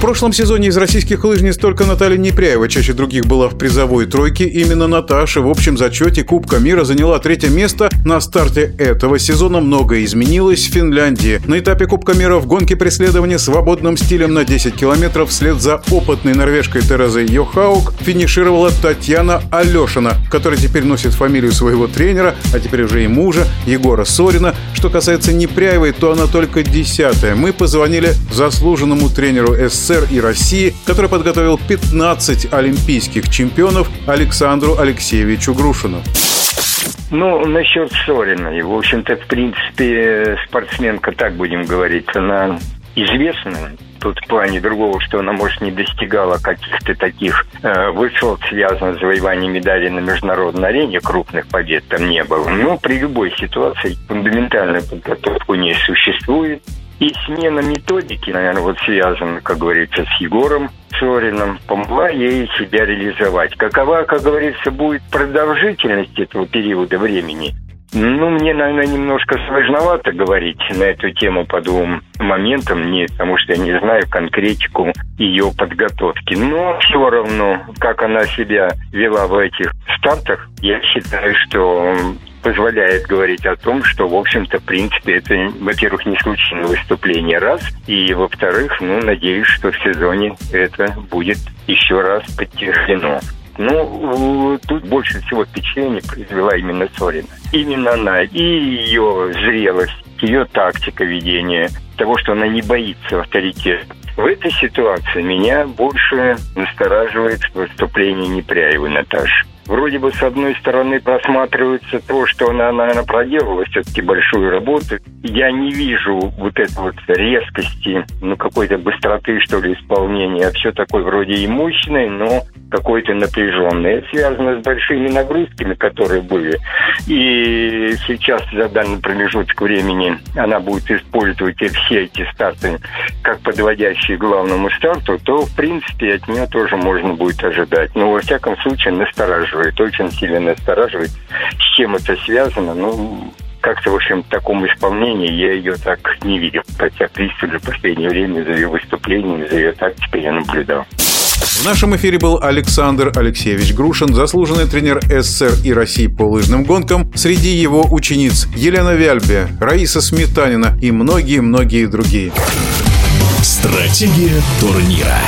В прошлом сезоне из российских лыжниц только Наталья Непряева чаще других была в призовой тройке. Именно Наташа в общем зачете Кубка мира заняла третье место. На старте этого сезона многое изменилось в Финляндии. На этапе Кубка мира в гонке преследования свободным стилем на 10 километров вслед за опытной норвежкой Терезой Йохаук финишировала Татьяна Алешина, которая теперь носит фамилию своего тренера, а теперь уже и мужа, Егора Сорина. Что касается Непряевой, то она только десятая. Мы позвонили заслуженному тренеру СССР СССР и России, который подготовил 15 олимпийских чемпионов Александру Алексеевичу Грушину. Ну, насчет Сорина. В общем-то, в принципе, спортсменка, так будем говорить, она известна. Тут в плане другого, что она, может, не достигала каких-то таких э, высот, связанных с завоеванием медалей на международной арене, крупных побед там не было. Но при любой ситуации фундаментальная подготовка у нее существует. И смена методики, наверное, вот связана, как говорится, с Егором Сориным, помогла ей себя реализовать. Какова, как говорится, будет продолжительность этого периода времени, ну, мне, наверное, немножко сложновато говорить на эту тему по двум моментам, не, потому что я не знаю конкретику ее подготовки. Но все равно, как она себя вела в этих стартах, я считаю, что позволяет говорить о том, что, в общем-то, в принципе, это, во-первых, не случайное выступление, раз, и, во-вторых, ну, надеюсь, что в сезоне это будет еще раз подтверждено. Ну, тут больше всего впечатление произвела именно Сорина. Именно она и ее зрелость, ее тактика ведения, того, что она не боится авторитета. В этой ситуации меня больше настораживает выступление Непряевой Наташи вроде бы с одной стороны просматривается то, что она, наверное, проделала все-таки большую работу. Я не вижу вот этой вот резкости, ну, какой-то быстроты, что ли, исполнения. Все такое вроде и мощное, но какое-то напряженное. Это связано с большими нагрузками, которые были. И сейчас за данный промежуток времени она будет использовать все эти старты как подводящие к главному старту, то, в принципе, от нее тоже можно будет ожидать. Но, во всяком случае, настораживает, очень сильно настораживает. С чем это связано? Ну, как-то, в общем, в таком исполнении я ее так не видел. Хотя, принципе, в последнее время за ее выступлениями, за ее тактикой я наблюдал. В нашем эфире был Александр Алексеевич Грушин, заслуженный тренер СССР и России по лыжным гонкам. Среди его учениц Елена Вяльбе, Раиса Сметанина и многие-многие другие. Стратегия турнира.